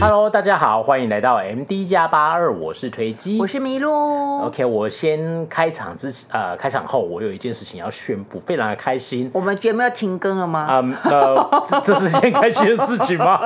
Hello，大家好，欢迎来到 MD 加八二，我是推机，我是麋鹿。OK，我先开场之前，呃，开场后我有一件事情要宣布，非常的开心。我们节目要停更了吗？嗯，呃，这是件开心的事情吗？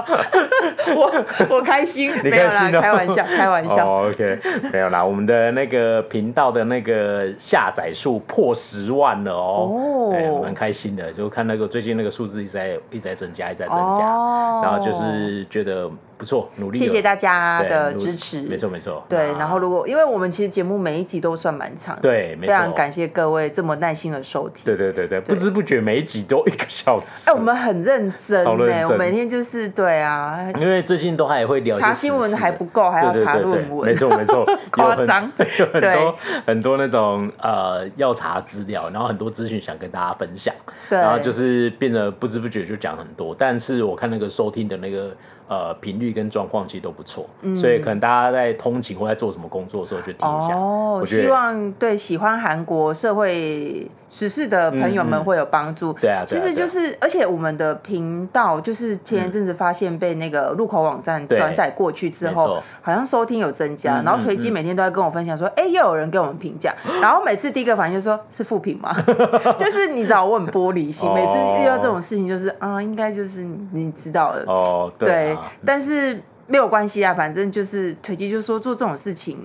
我我开心，你开心没有啦，开玩笑，开玩笑。Oh, OK，没有啦，我们的那个频道的那个下载数破十万了哦，哦、欸，蛮开心的，就看那个最近那个数字一直在一直在增加，一直在增加，哦、然后就是觉得。不错，努力。谢谢大家的支持。没错没错。对，然后如果因为我们其实节目每一集都算蛮长，对，非常感谢各位这么耐心的收听。对对对对，不知不觉每一集都一个小时。哎，我们很认真哎，我每天就是对啊。因为最近都还会聊查新闻还不够，还要查论文。没错没错，夸张。有很多很多那种呃要查资料，然后很多资讯想跟大家分享，然后就是变得不知不觉就讲很多。但是我看那个收听的那个。呃，频率跟状况其实都不错，嗯、所以可能大家在通勤或在做什么工作的时候就听一下。哦，我希望对喜欢韩国社会时事的朋友们会有帮助。对啊，其实就是，而且我们的频道就是前一阵子发现被那个入口网站转载过去之后，好像收听有增加。然后推机每天都在跟我分享说，哎，又有人给我们评价。然后每次第一个反应就说是负评吗？就是你知道我很玻璃心，每次遇到这种事情就是啊，应该就是你知道的哦，对。但是没有关系啊，反正就是推机，就是说做这种事情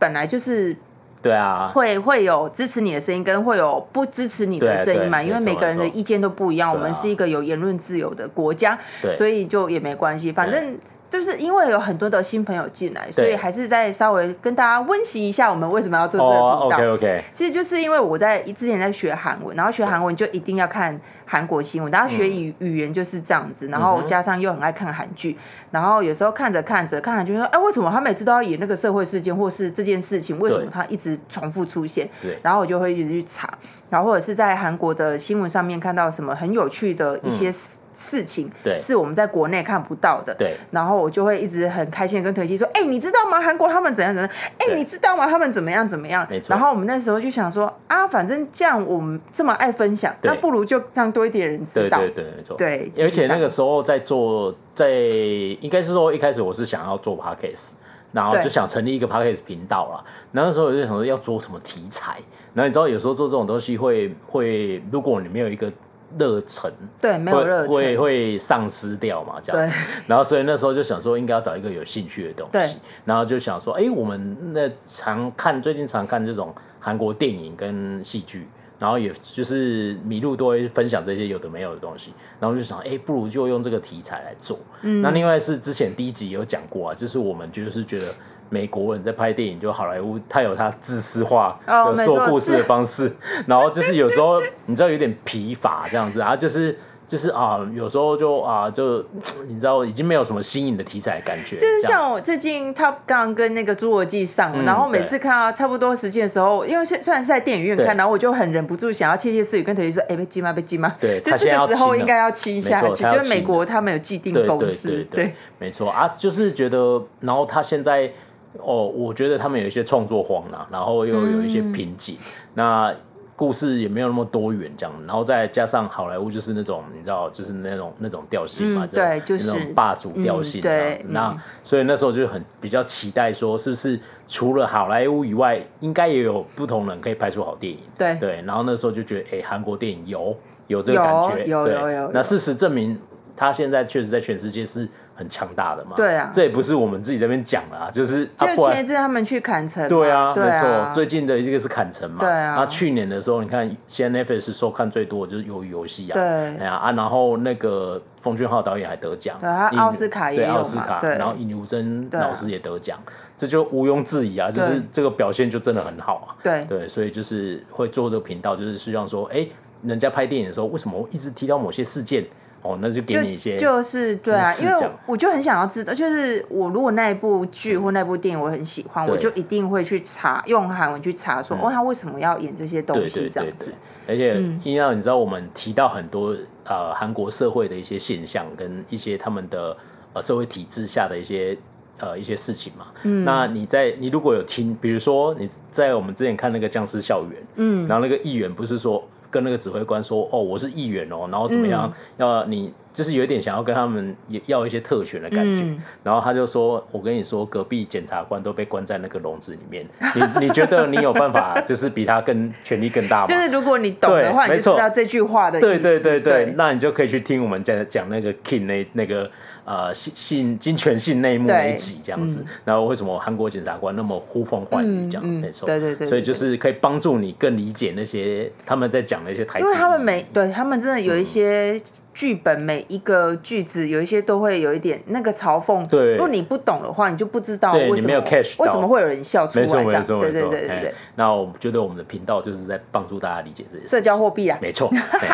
本来就是对啊，会会有支持你的声音，跟会有不支持你的声音嘛，因为每个人的意见都不一样。我们是一个有言论自由的国家，所以就也没关系，反正。就是因为有很多的新朋友进来，所以还是再稍微跟大家温习一下，我们为什么要做这个频道。Oh, OK OK。其实就是因为我在之前在学韩文，然后学韩文就一定要看韩国新闻，然后学语语言就是这样子，然后加上又很爱看韩剧，然后有时候看着看着看韩剧说，哎，为什么他每次都要演那个社会事件，或是这件事情为什么他一直重复出现？然后我就会一直去查，然后或者是在韩国的新闻上面看到什么很有趣的一些。事情对，是我们在国内看不到的，对，然后我就会一直很开心跟推机说，哎，你知道吗？韩国他们怎样怎样？哎，你知道吗？他们怎么样怎么样？没错。然后我们那时候就想说，啊，反正这样我们这么爱分享，那不如就让多一点人知道。对对对，没错。对，而且那个时候在做，在应该是说一开始我是想要做 podcast，然后就想成立一个 podcast 频道了。然后那时候我就想说要做什么题材，然后你知道有时候做这种东西会会，如果你没有一个。热忱。对，没有热忱。会会丧失掉嘛？这样。子，然后所以那时候就想说，应该要找一个有兴趣的东西，然后就想说，哎，我们那常看最近常看这种韩国电影跟戏剧，然后也就是迷路都会分享这些有的没有的东西，然后就想，哎，不如就用这个题材来做。嗯，那另外是之前第一集有讲过啊，就是我们就是觉得。美国人在拍电影，就好莱坞，他有他自私化的说故事的方式，哦、然后就是有时候你知道有点疲乏这样子啊，就是就是啊，有时候就啊就你知道已经没有什么新颖的题材的感觉。就是像我最近他刚刚跟那个侏罗纪上，嗯、然后每次看到差不多时间的时候，因为虽然是在电影院看，然后我就很忍不住想要窃窃私语跟推机说，哎，被禁吗？被禁吗？对，就这个时候应该要亲下去，就是美国他们有既定公式，对，对，对，对，没错啊，就是觉得，然后他现在。哦，我觉得他们有一些创作荒啊，然后又有一些瓶颈，嗯、那故事也没有那么多元这样，然后再加上好莱坞就是那种你知道，就是那种那种调性嘛，嗯、对，就是那种霸主调性这样子。嗯、那、嗯、所以那时候就很比较期待说，是不是除了好莱坞以外，应该也有不同人可以拍出好电影？对对。然后那时候就觉得，哎，韩国电影有有这个感觉，有，有，有。那事实证明，他现在确实在全世界是。很强大的嘛？对啊，这也不是我们自己这边讲的啊，就是就前一阵他们去砍城，对啊，没错，最近的一个是砍城嘛，对啊。那去年的时候，你看现在 Netflix 收看最多的就是鱿鱼游戏啊，对，哎呀啊，然后那个奉俊昊导演还得奖，对，他奥斯卡也有奥斯卡，然后尹汝贞老师也得奖，这就毋庸置疑啊，就是这个表现就真的很好啊，对。对，所以就是会做这个频道，就是希望说，哎，人家拍电影的时候，为什么一直提到某些事件？哦，那就给你一些就，就是对啊，因为我就很想要知道，就是我如果那一部剧或那部电影我很喜欢，嗯、我就一定会去查，用韩文去查说，嗯、哦，他为什么要演这些东西这样子。而且，因为你知道，我们提到很多呃韩国社会的一些现象，跟一些他们的呃社会体制下的一些呃一些事情嘛。嗯。那你在你如果有听，比如说你在我们之前看那个僵尸校园，嗯，然后那个议员不是说。跟那个指挥官说：“哦，我是议员哦，然后怎么样？嗯、要你就是有点想要跟他们也要一些特权的感觉，嗯、然后他就说：“我跟你说，隔壁检察官都被关在那个笼子里面，你你觉得你有办法，就是比他更权力更大吗？”就是如果你懂的话，你就知道这句话的意思。对对对对，对那你就可以去听我们讲讲那个 King 那那个呃性性金权性内幕那一集这样子。嗯、然后为什么韩国检察官那么呼风唤雨这样？嗯、没错，对对，对对对，所以就是可以帮助你更理解那些他们在讲的一些台词，因为他们每对他们真的有一些。嗯剧本每一个句子有一些都会有一点那个嘲讽，对。如果你不懂的话，你就不知道为什么没有 catch 到为什么会有人笑出来这样。没错没错对对对对对。那我觉得我们的频道就是在帮助大家理解这些社交货币啊，没错，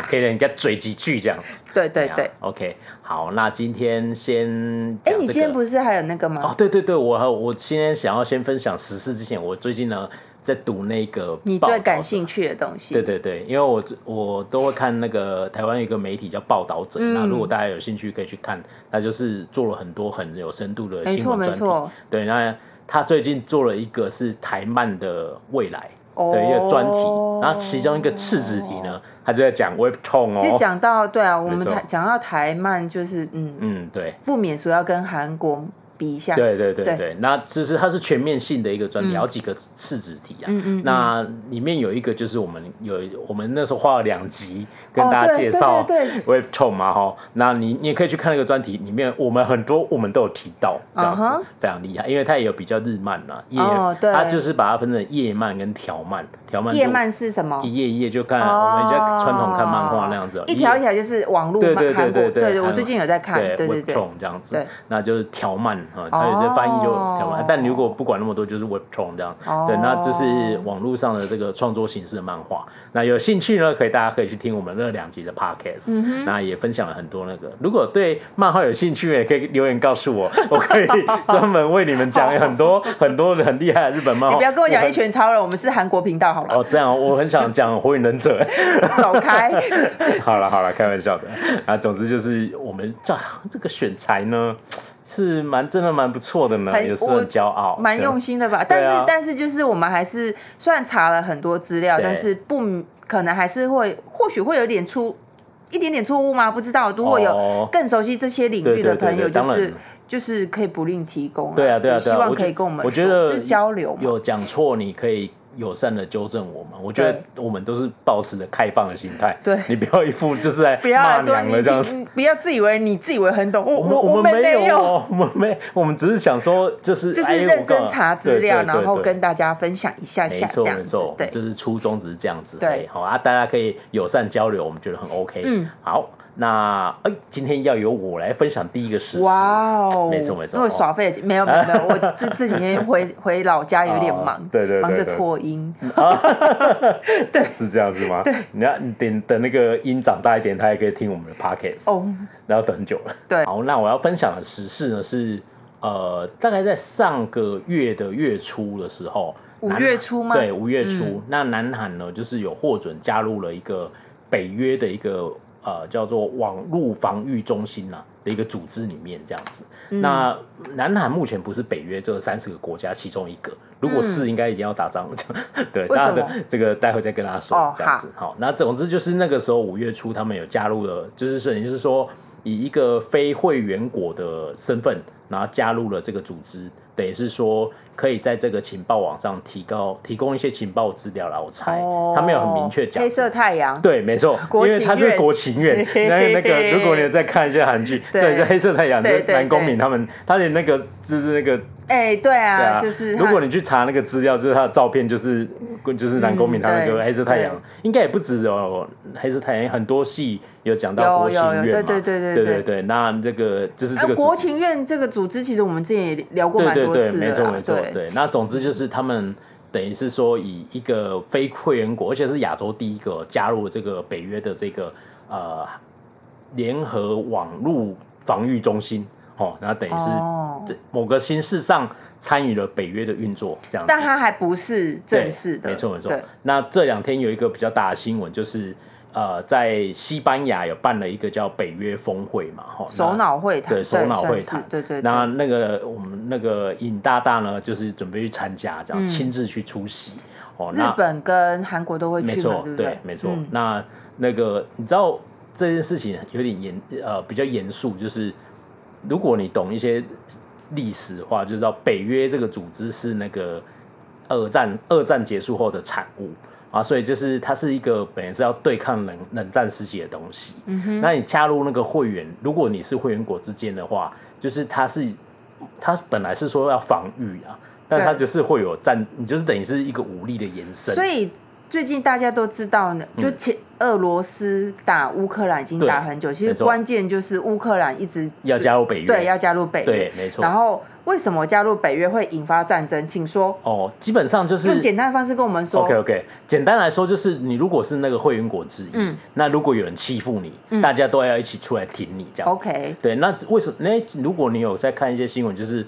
可以让人家嘴几句这样子。对对对，OK，好，那今天先，哎，你今天不是还有那个吗？哦，对对对，我我今天想要先分享时事之前，我最近呢。在读那个你最感兴趣的东西。对对对，因为我我都会看那个台湾有一个媒体叫报道者，嗯、那如果大家有兴趣可以去看，他就是做了很多很有深度的新闻专题。没错没错。对，那他最近做了一个是台漫的未来的一个专题，哦、然后其中一个次子题呢，他就在讲 Webtoon 哦。其实讲到对啊，我们台讲到台漫就是嗯嗯对，不免说要跟韩国。比一下，对对对对，对。那其实它是全面性的一个专题，好、嗯、几个次子题啊。嗯嗯嗯。那里面有一个就是我们有我们那时候花了两集跟大家介绍 Webtoon 嘛哈。那你你也可以去看那个专题，里面我们很多我们都有提到，这样子、uh huh、非常厉害，因为它也有比较日漫啊，页、oh, 对。它就是把它分成夜漫跟条漫。条漫页漫是什么？一页一页就看我们家传统看漫画那样子，一条一条就是网络漫，对对对对对，对我最近有在看，对对对，这样子，那就是条漫啊，它有些翻译就条漫，但如果不管那么多，就是 Webtoon 这样，对，那就是网络上的这个创作形式的漫画。那有兴趣呢，可以大家可以去听我们那两集的 Podcast，那也分享了很多那个。如果对漫画有兴趣，也可以留言告诉我，我可以专门为你们讲很多很多很厉害的日本漫画。你不要跟我讲一拳超人，我们是韩国频道。哦，这样我很想讲火影忍者，走开。好了好了，开玩笑的啊。总之就是我们这这个选材呢，是蛮真的蛮不错的呢，很也是很骄傲，蛮用心的吧。但是、啊、但是就是我们还是虽然查了很多资料，但是不可能还是会或许会有点出一点点错误吗？不知道。如果有更熟悉这些领域的朋友，就是就是可以不吝提供。对啊对啊，希望可以跟我们我觉得就交流，有讲错你可以。友善的纠正我们，我觉得我们都是保持着开放的心态。对，你不要一副就是在 骂娘的这样子，不要自以为你自以为很懂。我我我们没有，我们没，我们只是想说，就是就是认真查资料，然后跟大家分享一下下这样子。对，就是初衷只是这样子。对，好啊，大家可以友善交流，我们觉得很 OK。嗯，好。那哎，今天要由我来分享第一个事实。哇哦，没错没错，因为耍废没有没有 没有，我这这几天回回老家有点忙，对对，忙着拖音。对，是这样子吗？对，你要你等等那个音长大一点，他也可以听我们的 podcast。哦，然后等很久了。对，好，那我要分享的时事呢是呃，大概在上个月的月初的时候，五月初吗？对，五月初。那南韩呢，就是有获准加入了一个北约的一个。呃，叫做网络防御中心呐、啊、的一个组织里面这样子。嗯、那南韩目前不是北约这三十个国家其中一个，如果是，应该已经要打仗了。嗯、对，那这这个待会再跟大家说这样子。哦、好，那总之就是那个时候五月初，他们有加入了，就是等于是说以一个非会员国的身份，然后加入了这个组织。等于是说，可以在这个情报网上提高提供一些情报资料啦。我猜他没有很明确讲。黑色太阳。对，没错，因为他是国情院。那那个，如果你再看一些韩剧，对，就黑色太阳，就南宫珉他们，他连那个就是那个。哎，对啊，就是。如果你去查那个资料，就是他的照片，就是就是南宫珉他那个黑色太阳，应该也不止哦。黑色太阳很多戏有讲到国情院嘛，对对对对对对。那这个就是这个国情院这个组织，其实我们之前也聊过蛮多次的。没错没错，对。那总之就是他们等于是说，以一个非会员国，而且是亚洲第一个加入这个北约的这个呃联合网络防御中心。哦，然后等于是这某个形式上参与了北约的运作，这样子。但他还不是正式的，没错没错。那这两天有一个比较大的新闻，就是呃，在西班牙有办了一个叫北约峰会嘛，哈，首脑会谈，对，首脑会谈，对对。那那个我们那个尹大大呢，就是准备去参加，这样亲自去出席。哦，日本跟韩国都会去，没错，对，没错。那那个你知道？这件事情有点严呃比较严肃，就是如果你懂一些历史的话，就知道北约这个组织是那个二战二战结束后的产物啊，所以就是它是一个本来是要对抗冷冷战时期的东西。嗯哼，那你加入那个会员，如果你是会员国之间的话，就是它是它本来是说要防御啊，但它就是会有战，你就是等于是一个武力的延伸。所以。最近大家都知道呢，就前俄罗斯打乌克兰已经打很久，其实关键就是乌克兰一直要加入北约，对，要加入北约，对，没错。然后为什么加入北约会引发战争？请说。哦，基本上就是用简单的方式跟我们说。OK OK，简单来说就是你如果是那个会员国之一，嗯，那如果有人欺负你，嗯，大家都要一起出来挺你，这样。OK，对，那为什么？那如果你有在看一些新闻，就是。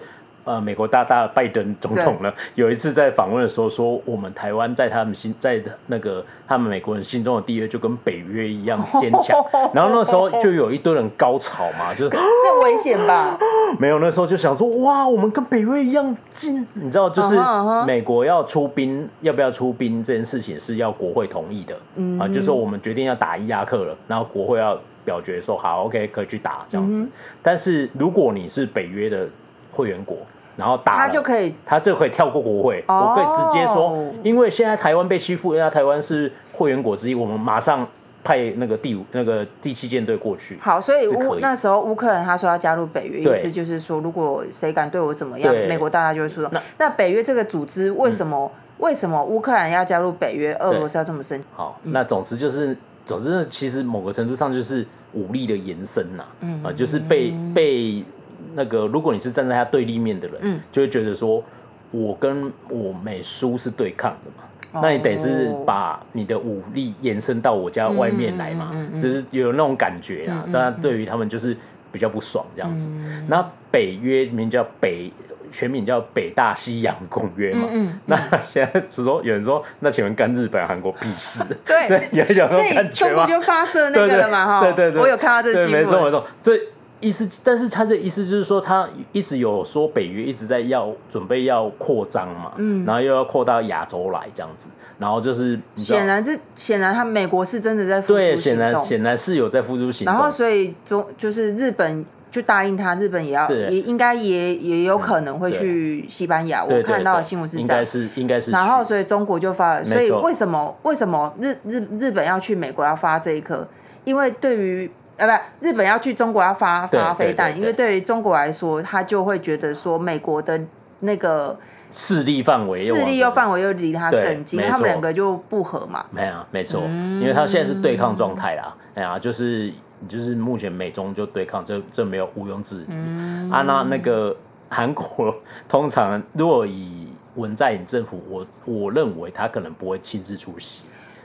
呃，美国大大拜登总统呢，有一次在访问的时候说，我们台湾在他们心，在那个他们美国人心中的地位就跟北约一样坚强。然后那时候就有一堆人高潮嘛，就是这危险吧？没有，那时候就想说，哇，我们跟北约一样近。你知道，就是美国要出兵，要不要出兵这件事情是要国会同意的。嗯，啊，就是说我们决定要打伊拉克了，然后国会要表决说好，OK，可以去打这样子。但是如果你是北约的会员国，然后打他就可以，他就可以跳过国会，哦、我可以直接说，因为现在台湾被欺负，因为台湾是会员国之一，我们马上派那个第五、那个第七舰队过去。好，所以乌那时候乌克兰他说要加入北约，意思就是说，如果谁敢对我怎么样，美国大家就会出动。那那北约这个组织为什么、嗯、为什么乌克兰要加入北约，俄罗斯要这么生气？好，那总之就是，总之其实某个程度上就是武力的延伸呐，嗯啊，就是被被。那个，如果你是站在他对立面的人，嗯，就会觉得说，我跟我美苏是对抗的嘛，哦、那你得是把你的武力延伸到我家外面来嘛，嗯嗯嗯、就是有那种感觉啊。当然、嗯，对于他们就是比较不爽这样子。嗯、那北约名叫北，全名叫北大西洋公约嘛。嗯嗯、那现在只说有人说，那请问干日本、韩国屁事？对，对，有有那种感觉吗？中国就发射那个了嘛？哈，对对对，我有看到这个新闻，没错没错，这。意思，但是他的意思就是说，他一直有说北约一直在要准备要扩张嘛，嗯，然后又要扩到亚洲来这样子，然后就是显然这显然他美国是真的在付对，显然显然是有在付诸行动，然后所以中就是日本就答应他，日本也要也应该也也有可能会去西班牙，嗯、我看到的新闻是这样，应该是应该是，然后所以中国就发，所以为什么为什么日日日本要去美国要发这一颗？因为对于呃，不，日本要去中国要发发飞弹，因为对于中国来说，他就会觉得说美国的那个势力范围，势力又范围又离他更近，他们两个就不合嘛。没有，没错，因为他现在是对抗状态啦。哎呀，就是就是目前美中就对抗，这这没有毋庸置疑。啊，那那个韩国通常如果以文在寅政府，我我认为他可能不会亲自出席。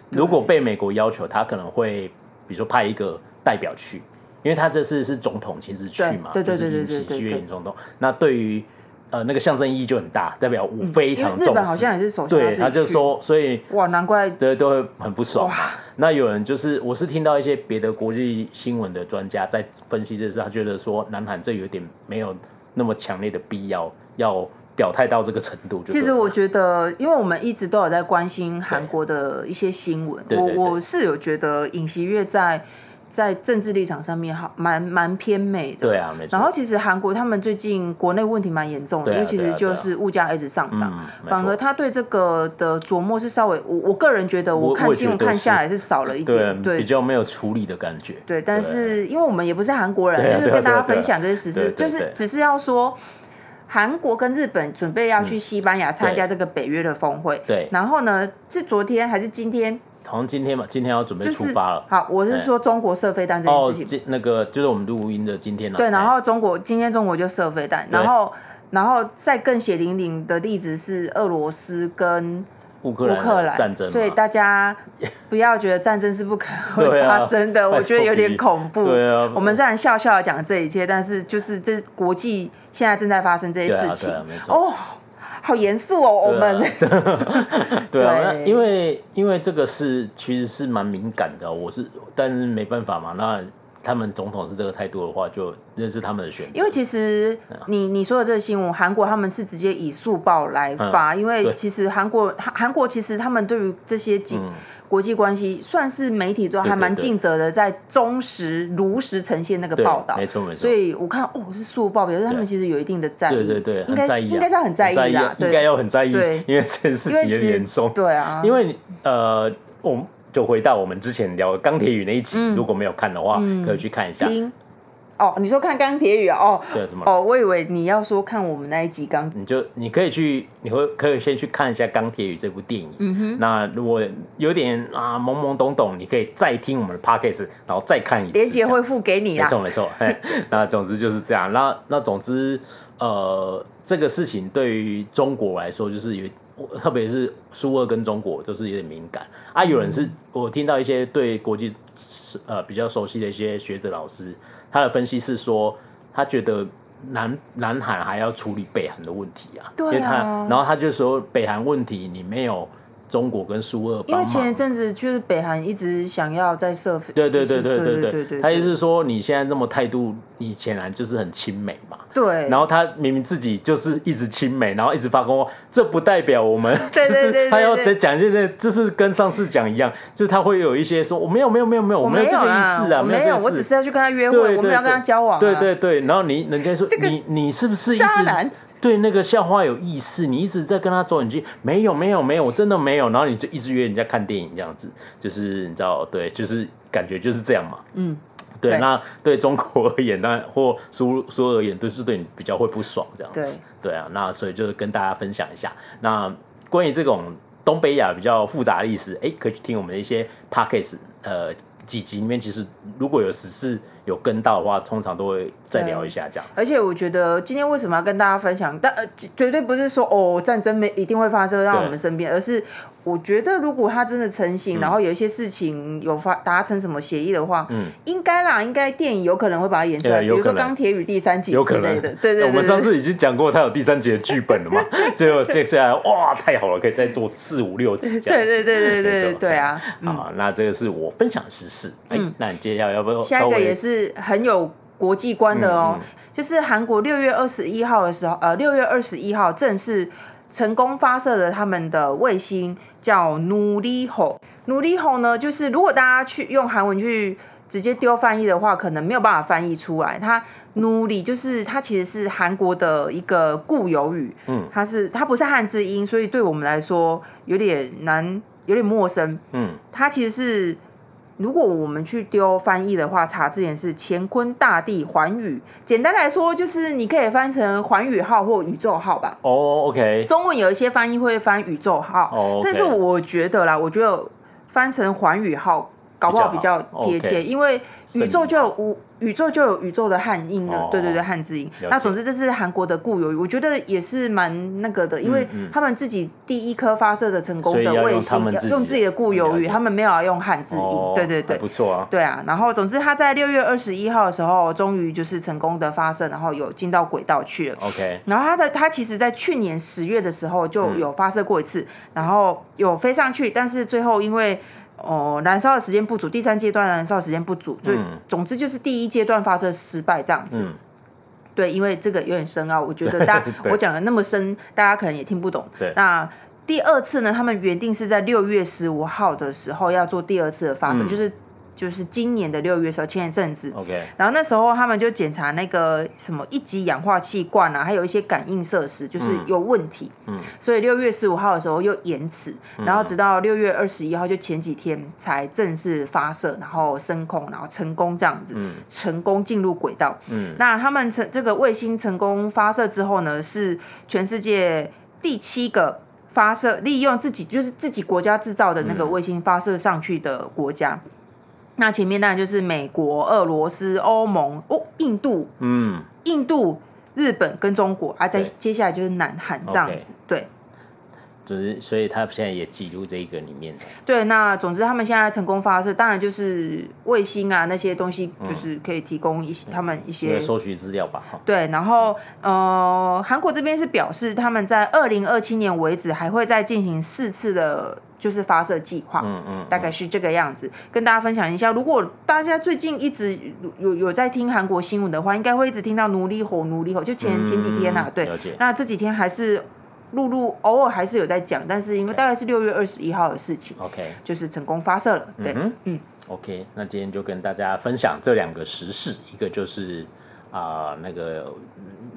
如果被美国要求，他可能会比如说派一个。代表去，因为他这次是总统亲自去嘛，对对对对对对，喜月总统。那对于呃那个象征意义就很大，代表我非常重视。日本好像也是首相，对，他就说，所以哇，难怪对都会很不爽。那有人就是，我是听到一些别的国际新闻的专家在分析这事，他觉得说南韩这有点没有那么强烈的必要要表态到这个程度。其实我觉得，因为我们一直都有在关心韩国的一些新闻，我我是有觉得尹锡悦在。在政治立场上面，好蛮蛮偏美的。对啊，没错。然后其实韩国他们最近国内问题蛮严重的，因为其实就是物价一直上涨，反而他对这个的琢磨是稍微，我我个人觉得，我看新闻看下来是少了一点，对，比较没有处理的感觉。对，但是因为我们也不是韩国人，就是跟大家分享这些实事，就是只是要说，韩国跟日本准备要去西班牙参加这个北约的峰会。对。然后呢，是昨天还是今天？好像今天嘛，今天要准备出发了。好，我是说中国射飞弹这件事情。哦，那个就是我们录音的今天了。对，然后中国今天中国就射飞弹，然后然后再更血淋淋的例子是俄罗斯跟乌克兰战争，所以大家不要觉得战争是不可能 会发生的，我觉得有点恐怖。对啊，我们虽然笑笑的讲这一切，但是就是这国际现在正在发生这些事情。哦。好严肃哦，我们。对啊，因为因为这个是其实是蛮敏感的，我是但是没办法嘛，那他们总统是这个态度的话，就认识他们的选择。因为其实你你说的这个新闻，韩国他们是直接以速报来发，嗯、因为其实韩国韩国其实他们对于这些几。嗯。国际关系算是媒体都还蛮尽责的，在忠实如实呈现那个报道，没错没错。所以我看哦，是速报，表示他们其实有一定的在意，对对对，应该应该是很在意的，应该要很在意，因为这件事情也严重，对啊。因为呃，我们就回到我们之前聊钢铁雨那一集，如果没有看的话，可以去看一下。哦，你说看钢铁雨啊？哦，对，怎么？哦，我以为你要说看我们那一集钢，你就你可以去，你会可以先去看一下《钢铁雨》这部电影。嗯哼。那如果有点啊懵懵懂懂，你可以再听我们的 podcast，然后再看一次。连结会附给你啦。没错没错。那总之就是这样。那那总之，呃，这个事情对于中国来说，就是有，特别是苏俄跟中国都是有点敏感啊。有人是我听到一些对国际呃比较熟悉的一些学者老师。他的分析是说，他觉得南南韩还要处理北韩的问题啊，对啊，然后他就说北韩问题你没有。中国跟苏俄，因为前一阵子就是北韩一直想要在设，对对对对对对对，他意思是说你现在这么态度，你显然就是很亲美嘛。对。然后他明明自己就是一直亲美，然后一直发功，这不代表我们，对对对，他要再讲现在，就是跟上次讲一样，就是他会有一些说我没有没有没有没有，我没有这个意思啊，没有，我只是要去跟他约会，我没有跟他交往。对对对，然后你人家说你你是不是渣男？对那个校花有意思，你一直在跟他走很近，没有没有没有，我真的没有，然后你就一直约人家看电影这样子，就是你知道，对，就是感觉就是这样嘛。嗯，对，对那对中国而言，那或苏苏而言，都是对你比较会不爽这样子。对，对啊，那所以就是跟大家分享一下，那关于这种东北亚比较复杂的历史，哎，可以去听我们的一些 podcast，呃，几集里面其实如果有时事。有跟到的话，通常都会再聊一下这样。而且我觉得今天为什么要跟大家分享？但呃，绝对不是说哦，战争没一定会发生在我们身边，而是我觉得如果他真的成型，嗯、然后有一些事情有发达成什么协议的话，嗯，应该啦，应该电影有可能会把它演出来，比如说《钢铁与》第三集之类的。对对对，我们上次已经讲过，他有第三集的剧本了嘛？最后接下来哇，太好了，可以再做四五六集这样。对对对对对对对啊！好，那这个是我分享的时事。嗯，那你接下来要不要下一个也是？是很有国际观的哦，嗯嗯、就是韩国六月二十一号的时候，呃，六月二十一号正式成功发射了他们的卫星，叫努力吼。努力吼呢，就是如果大家去用韩文去直接丢翻译的话，可能没有办法翻译出来。它努力就是它其实是韩国的一个固有语，嗯，它是它不是汉字音，所以对我们来说有点难，有点陌生，嗯，它其实是。如果我们去丢翻译的话，查字典是乾坤大地寰宇。简单来说，就是你可以翻成寰宇号或宇宙号吧。哦、oh，OK。中文有一些翻译会翻宇宙号，oh. 但是我觉得啦，我觉得翻成寰宇号搞不好比较贴切因为宇宙就有无。宇宙就有宇宙的汉音了，哦、对对对，汉字音。那总之这是韩国的固有语，我觉得也是蛮那个的，因为他们自己第一颗发射的成功的卫星用自，己的固有语，他们没有要用汉字音。哦、对对对，不错啊。对啊，然后总之他在六月二十一号的时候，终于就是成功的发射，然后有进到轨道去了。OK。然后他的他其实在去年十月的时候就有发射过一次，嗯、然后有飞上去，但是最后因为。哦，燃烧的时间不足，第三阶段燃烧的时间不足，所以总之就是第一阶段发射失败这样子。嗯、对，因为这个有点深奥，我觉得 大家我讲的那么深，大家可能也听不懂。对，那第二次呢？他们原定是在六月十五号的时候要做第二次的发射，嗯、就是。就是今年的六月时候，前一阵子，OK，然后那时候他们就检查那个什么一级氧化气罐啊，还有一些感应设施，就是有问题，嗯，所以六月十五号的时候又延迟，然后直到六月二十一号，就前几天才正式发射，然后升空，然后成功这样子，嗯，成功进入轨道，嗯，那他们成这个卫星成功发射之后呢，是全世界第七个发射利用自己就是自己国家制造的那个卫星发射上去的国家。那前面当然就是美国、俄罗斯、欧盟、哦，印度，嗯，印度、日本跟中国，啊，再接下来就是南韩这样子.对。就是，所以他现在也挤入这一个里面。对，那总之他们现在成功发射，当然就是卫星啊那些东西，就是可以提供一些、嗯、他们一些收集资料吧。对，然后呃，韩国这边是表示他们在二零二七年为止还会再进行四次的，就是发射计划。嗯嗯，大概是这个样子，跟大家分享一下。如果大家最近一直有有在听韩国新闻的话，应该会一直听到奴隶吼奴隶吼，就前、嗯、前几天啊，对，那这几天还是。陆陆偶尔还是有在讲，但是因为大概是六月二十一号的事情，OK，就是成功发射了，对，嗯，嗯，OK，那今天就跟大家分享这两个时事，一个就是。啊、呃，那个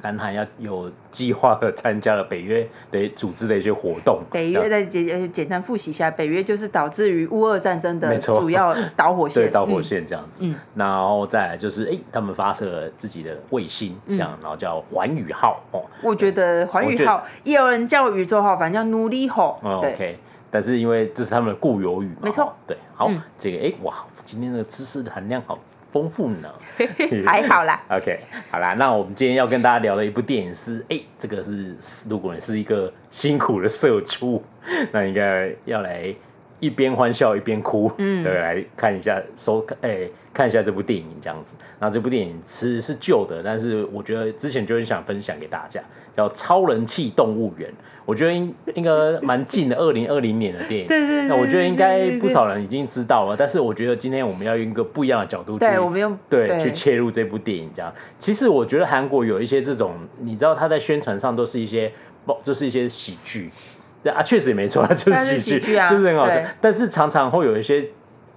南韩要有计划的参加了北约的组织的一些活动。北约再简简单复习一下，北约就是导致于乌俄战争的主要导火线。对，导火线这样子。嗯。然后再来就是，哎、欸，他们发射了自己的卫星，这样，然后叫环宇号。哦。我觉得环宇号也有人叫宇宙号，反正叫努力号。嗯、OK，但是因为这是他们的固有语嘛。没错。对，好，嗯、这个哎、欸，哇，今天的知识的含量好。丰富呢，还好啦。OK，好啦，那我们今天要跟大家聊的一部电影是，哎、欸，这个是如果你是一个辛苦的社畜，那应该要来一边欢笑一边哭，嗯，对，来看一下收看，哎、欸，看一下这部电影这样子。那这部电影是是旧的，但是我觉得之前就很想分享给大家，叫《超人气动物园》。我觉得应应该蛮近的，二零二零年的电影。对对，那我觉得应该不少人已经知道了，但是我觉得今天我们要用一个不一样的角度去，对，我们用对，对去切入这部电影。这样，其实我觉得韩国有一些这种，你知道他在宣传上都是一些，就是一些喜剧。对啊，确实也没错，就是喜剧，就是很好笑。但是常常会有一些。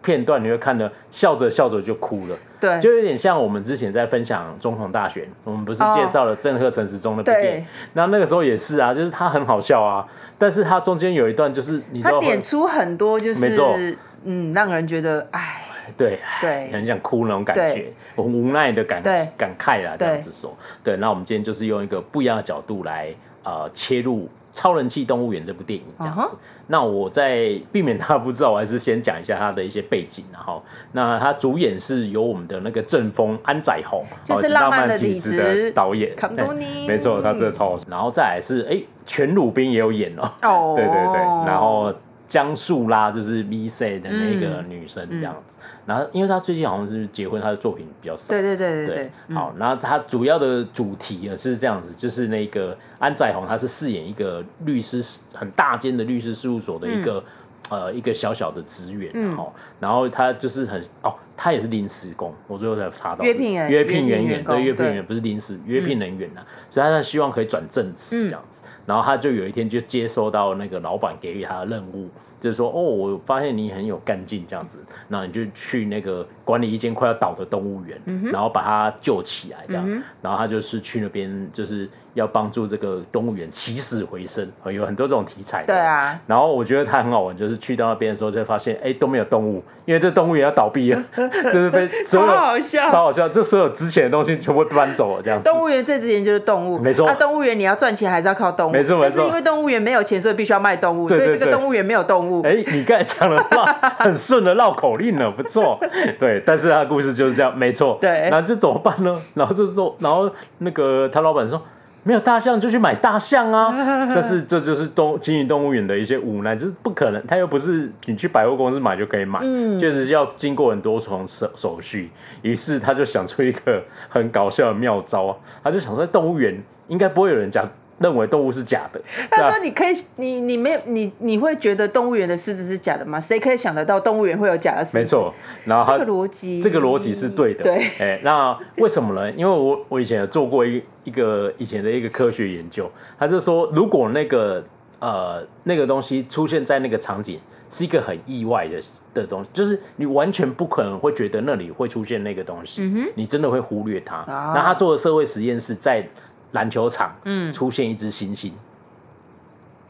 片段你会看的笑着笑着就哭了，对，就有点像我们之前在分享总统大选，我们不是介绍了郑赫陈时中的部电影，那、oh, 那个时候也是啊，就是他很好笑啊，但是他中间有一段就是你他点出很多就是没错，嗯，让人觉得哎，对对，很想哭那种感觉，很无奈的感感慨啦，这样子说，对，那我们今天就是用一个不一样的角度来呃切入。超人气动物园这部电影这样子，uh -huh. 那我在避免他不知道，我还是先讲一下他的一些背景，然后，那他主演是由我们的那个正风安宰弘，就是浪漫的体质的导演，欸、没错，他这超好，然后再来是哎，全鲁宾也有演哦，哦、oh.，对对对，然后江素拉就是 V.C 的那个女生这样子。嗯然后，因为他最近好像是结婚，他的作品比较少。对对对对对。好，然后他主要的主题呢是这样子，就是那个安宰弘，他是饰演一个律师，很大间的律师事务所的一个、嗯、呃一个小小的职员，然、嗯、后然后他就是很哦，他也是临时工，我最后才查到约聘人约聘人员，对约聘人员不是临时约聘人员呐，所以他希望可以转正职这样子、嗯，然后他就有一天就接收到那个老板给予他的任务。就是说，哦，我发现你很有干劲，这样子，那你就去那个管理一间快要倒的动物园、嗯，然后把它救起来，这样、嗯，然后他就是去那边，就是。要帮助这个动物园起死回生，有很多这种题材。对啊，然后我觉得它很好玩，就是去到那边的时候，就会发现，哎，都没有动物，因为这动物园要倒闭了，就是被所有超好笑，超好笑，这所有值钱的东西全部搬走了，这样子。动物园最值钱就是动物，没错。那、啊、动物园你要赚钱还是要靠动物，没错没错。但是因为动物园没有钱，所以必须要卖动物，所以这个动物园没有动物。哎，你刚才讲的话很顺的绕口令呢，不错。对，但是他的故事就是这样，没错。对，然后就怎么办呢？然后就是说，然后那个他老板说。没有大象就去买大象啊！但是这就是动经营动物园的一些无奈，就是不可能，他又不是你去百货公司买就可以买，嗯，确实要经过很多重手手续。于是他就想出一个很搞笑的妙招，他就想说，动物园应该不会有人讲。认为动物是假的。他说：“你可以，你你没有你你会觉得动物园的狮子是假的吗？谁可以想得到动物园会有假的狮子？没错，然后他这个逻辑，这个逻辑是对的。对，哎、欸，那为什么呢？因为我我以前有做过一一个以前的一个科学研究，他就说，如果那个呃那个东西出现在那个场景是一个很意外的的东西，就是你完全不可能会觉得那里会出现那个东西，嗯、你真的会忽略它。那、哦、他做的社会实验是在。篮球场，嗯，出现一只猩猩，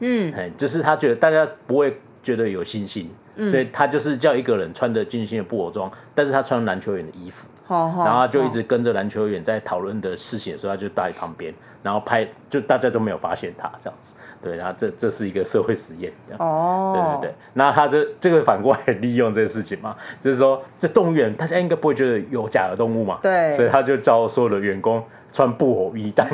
嗯，就是他觉得大家不会觉得有猩猩，嗯，所以他就是叫一个人穿着猩猩的布偶装，但是他穿篮球员的衣服，然后他就一直跟着篮球员在讨论的事情的时候，他就待在旁边，然后拍，就大家都没有发现他这样子。对，然后这这是一个社会实验，哦，对对对，那他这这个反过来利用这个事情嘛，就是说这动物园大家应该不会觉得有假的动物嘛，对，所以他就叫所有的员工穿布偶衣，但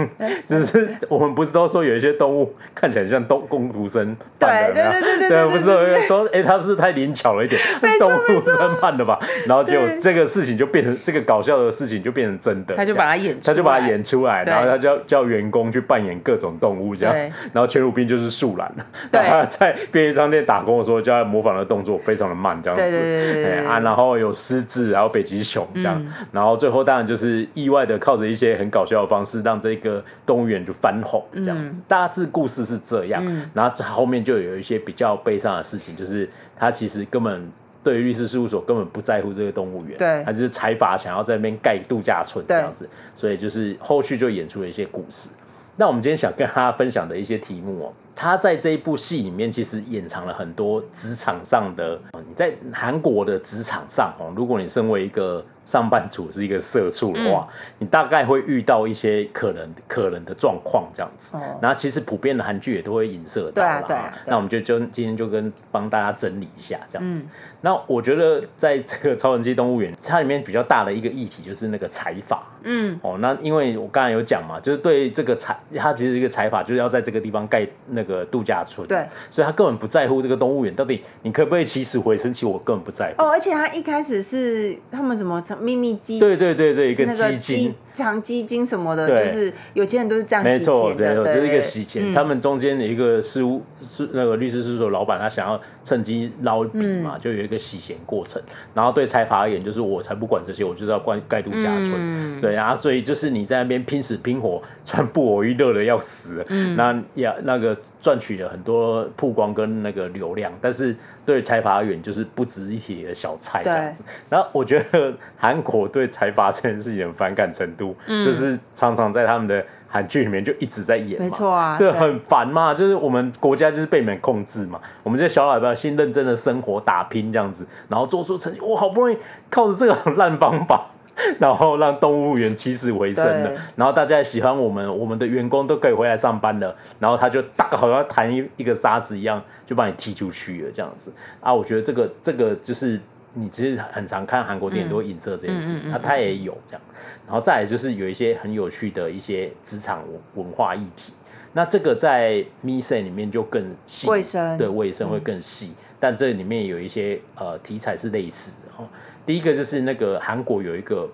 就是我们不是都说有一些动物看起来像动工读生扮的，对对对对对，不是说哎，他不是太灵巧了一点，动物生扮的吧？然后就这个事情就变成这个搞笑的事情就变成真的，他就把它演，他就把它演出来，然后他叫叫员工去扮演各种动物这样，然后全鲁宾就是树懒，他在便利商店打工的时候就要模仿的动作非常的慢这样子，对啊，然后有狮子，然后北极熊这样，然后最后当然就是意外的靠着一些很搞笑的方式，让这个动物园就翻红这样子。大致故事是这样，然后后面就有一些比较悲伤的事情，就是他其实根本对于律师事务所根本不在乎这个动物园，对，他就是财阀想要在那边盖度假村这样子，所以就是后续就演出了一些故事。那我们今天想跟大家分享的一些题目哦，他在这一部戏里面其实隐藏了很多职场上的，你在韩国的职场上哦，如果你身为一个。上班族是一个社畜的话，嗯、你大概会遇到一些可能可能的状况这样子。哦、然后其实普遍的韩剧也都会影射到啦。对啊，对啊，那我们就就今天就跟帮大家整理一下这样子。嗯、那我觉得在这个《超人机动物园》，它里面比较大的一个议题就是那个财阀。嗯。哦，那因为我刚才有讲嘛，就是对这个财，它其实一个财阀就是要在这个地方盖那个度假村。对。所以他根本不在乎这个动物园到底你可不可以起死回生，其实我根本不在乎。哦，而且他一开始是他们什么？秘密基对对对对，一个基金、长基金什么的，就是有钱人都是这样洗钱的。没错，对，就是一个洗钱。他们中间的一个事务是那个律师事务所老板，他想要趁机捞一笔嘛，就有一个洗钱过程。然后对财阀而言，就是我才不管这些，我就是要盖盖度假村。对，然后所以就是你在那边拼死拼活，穿布偶衣热的要死，那要那个赚取了很多曝光跟那个流量，但是。对财阀远，就是不值一提的小菜这样子。对然后我觉得韩国对财阀这件事情的反感程度，嗯、就是常常在他们的韩剧里面就一直在演嘛，没错啊，这很烦嘛。就是我们国家就是被你们控制嘛，我们这些小老百姓认真的生活打拼这样子，然后做出成绩，我好不容易靠着这个 烂方法。然后让动物园起死回生了，然后大家也喜欢我们，我们的员工都可以回来上班了，然后他就大好像弹一一个沙子一样，就把你踢出去了这样子。啊！我觉得这个这个就是你其实很常看韩国电影都会影射这件事，那、嗯啊、他也有这样，然后再来就是有一些很有趣的一些职场文化议题，那这个在 Mise 里面就更细，卫生。对卫生会更细，嗯、但这里面有一些呃题材是类似的哦。第一个就是那个韩国有一个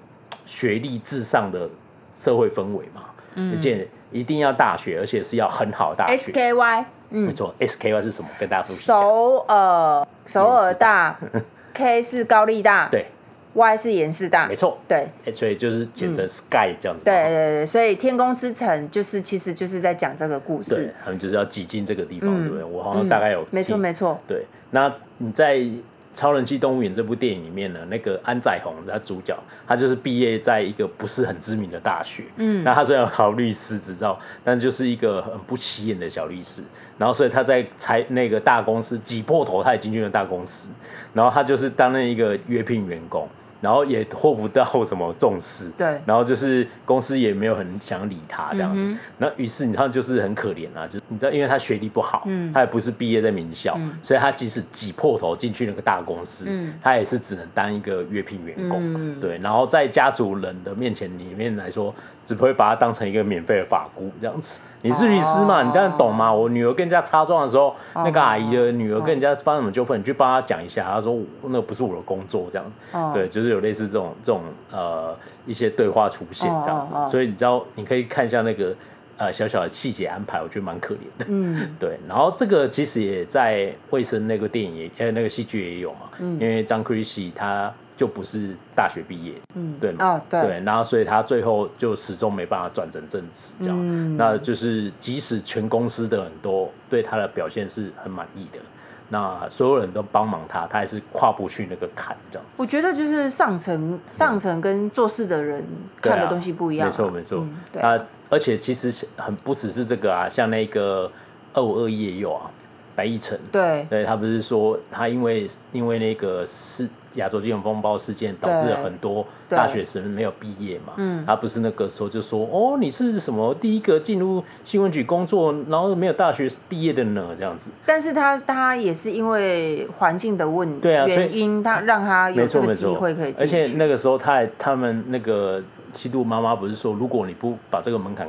学历至上的社会氛围嘛，而且一定要大学，而且是要很好的大学。SKY，没错，SKY 是什么？跟大家说。首尔，首尔大，K 是高丽大，对，Y 是延世大，没错，对，所以就是简称 Sky 这样子。对对对，所以天空之城就是其实就是在讲这个故事，对，他们就是要挤进这个地方，对不对？我好像大概有，没错没错，对。那你在。《超人气动物园》这部电影里面呢，那个安宰弘他主角，他就是毕业在一个不是很知名的大学。嗯，那他虽然考律师执照，但就是一个很不起眼的小律师。然后，所以他在财那个大公司挤破头，他也进去了大公司。然后他就是担任一个约聘员工。然后也获不到什么重视，对，然后就是公司也没有很想理他这样子，那于是你看就是很可怜啊，就你知道，因为他学历不好，嗯，他也不是毕业在名校，嗯、所以他即使挤破头进去那个大公司，嗯，他也是只能当一个月聘员工，嗯、对，然后在家族人的面前里面来说，只会把它当成一个免费的法姑这样子。你是律师嘛？你当然懂嘛。我女儿跟人家擦撞的时候，那个阿姨的女儿跟人家发生什么纠纷，你去帮她讲一下。她说那不是我的工作，这样。对，就是有类似这种这种呃一些对话出现这样子。所以你知道，你可以看一下那个呃小小的细节安排，我觉得蛮可怜的。嗯，对。然后这个其实也在卫生那个电影也呃那个戏剧也有嘛，因为张克里希他。就不是大学毕业，嗯，对吗？哦，对，对，然后所以他最后就始终没办法转成正职，这样，嗯，那就是即使全公司的很多对他的表现是很满意的，那所有人都帮忙他，他还是跨不去那个坎，这样子。我觉得就是上层上层跟做事的人看的东西不一样，啊，没错没错，嗯，对。啊，而且其实很不只是这个啊，像那个二五二一也有啊。白易辰，对，对他不是说他因为因为那个是亚洲金融风暴事件导致了很多大学生没有毕业嘛，嗯，他不是那个时候就说哦，你是什么第一个进入新闻局工作，然后没有大学毕业的呢？这样子，但是他他也是因为环境的问题，对啊，原因他让他有这个机会可以，而且那个时候他还他们那个。七度妈妈不是说，如果你不把这个门槛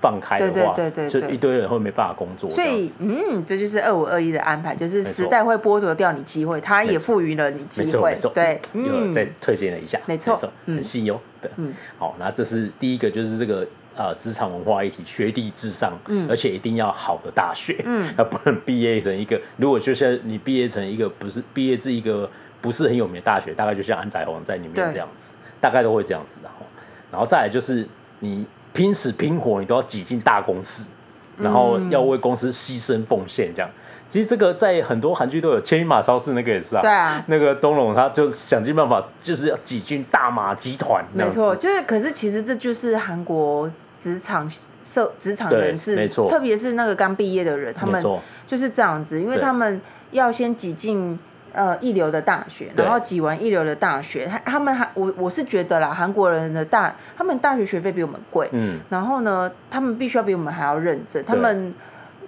放开的话，对对就一堆人会没办法工作。所以，嗯，这就是二五二一的安排，就是时代会剥夺掉你机会，他也赋予了你机会。对，嗯，再推荐了一下，没错，很细哟。对，嗯，好，那这是第一个，就是这个呃职场文化一体，学历至上，嗯，而且一定要好的大学，嗯，而不能毕业成一个，如果就像你毕业成一个不是毕业自一个不是很有名的大学，大概就像安宰弘在里面这样子，大概都会这样子，然后，然后再来就是你。拼死拼活，你都要挤进大公司，然后要为公司牺牲奉献，这样。其实这个在很多韩剧都有，《千羽马超市》那个也是啊。对啊。那个东龙他就想尽办法，就是要挤进大马集团。没错，就是可是其实这就是韩国职场社职场人士，没错，特别是那个刚毕业的人，他们就是这样子，因为他们要先挤进。呃，一流的大学，然后挤完一流的大学，他他们还我我是觉得啦，韩国人的大，他们大学学费比我们贵，嗯，然后呢，他们必须要比我们还要认真。他们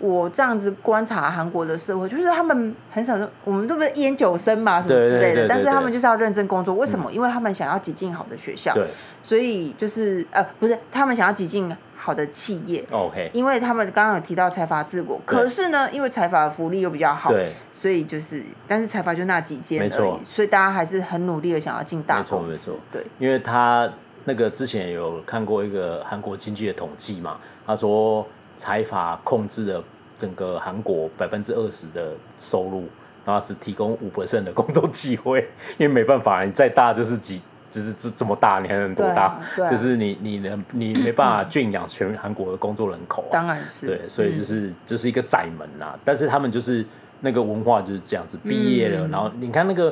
我这样子观察韩国的社会，就是他们很少说，我们都不是烟酒生嘛，什么之类的，但是他们就是要认真工作。为什么？因为他们想要挤进好的学校，所以就是呃，不是他们想要挤进。好的企业，OK，因为他们刚刚有提到财阀治国，可是呢，因为财阀的福利又比较好，对，所以就是，但是财阀就那几间没错，所以大家还是很努力的想要进大公司，没错，对，因为他那个之前有看过一个韩国经济的统计嘛，他说财阀控制了整个韩国百分之二十的收入，然后只提供五 percent 的工作机会，因为没办法，你再大就是几。就是这这么大，你还能多大？啊啊、就是你你能你没办法圈养全韩国的工作人口、啊，当然是对，所以就是这、就是一个窄门呐、啊。但是他们就是那个文化就是这样子，毕业了，嗯、然后你看那个